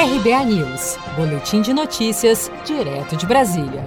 RBA News, Boletim de Notícias, direto de Brasília.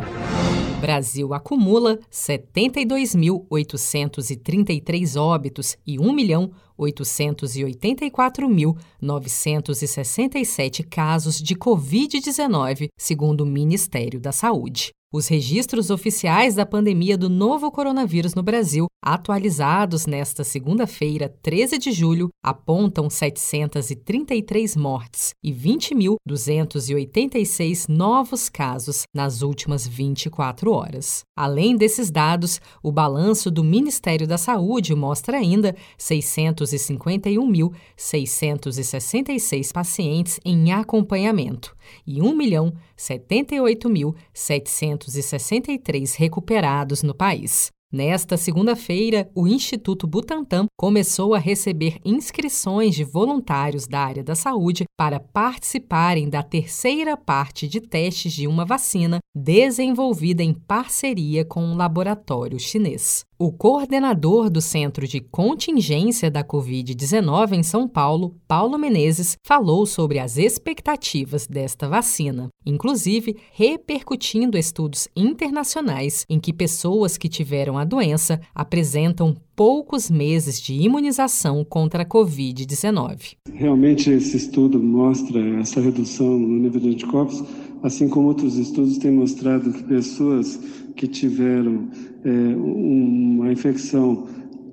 Brasil acumula 72.833 óbitos e 1.884.967 casos de Covid-19, segundo o Ministério da Saúde. Os registros oficiais da pandemia do novo coronavírus no Brasil, atualizados nesta segunda-feira, 13 de julho, apontam 733 mortes e 20.286 novos casos nas últimas 24 horas. Além desses dados, o balanço do Ministério da Saúde mostra ainda 651.666 pacientes em acompanhamento e 1.078.700 263 recuperados no país. Nesta segunda-feira, o Instituto Butantan começou a receber inscrições de voluntários da área da saúde para participarem da terceira parte de testes de uma vacina desenvolvida em parceria com um laboratório chinês. O coordenador do Centro de Contingência da Covid-19 em São Paulo, Paulo Menezes, falou sobre as expectativas desta vacina, inclusive repercutindo estudos internacionais em que pessoas que tiveram a doença apresentam poucos meses de imunização contra a Covid-19. Realmente, esse estudo mostra essa redução no nível de anticorpos, assim como outros estudos têm mostrado que pessoas que tiveram é, uma infecção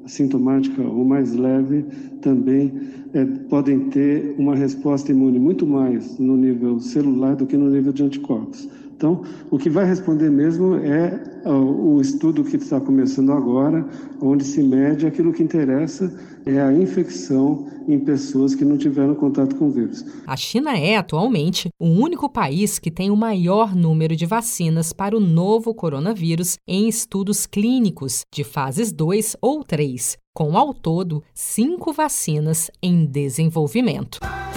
sintomática ou mais leve também é, podem ter uma resposta imune muito mais no nível celular do que no nível de anticorpos. Então, o que vai responder mesmo é o estudo que está começando agora, onde se mede aquilo que interessa é a infecção em pessoas que não tiveram contato com o vírus. A China é atualmente o único país que tem o maior número de vacinas para o novo coronavírus em estudos clínicos de fases 2 ou 3, com ao todo cinco vacinas em desenvolvimento.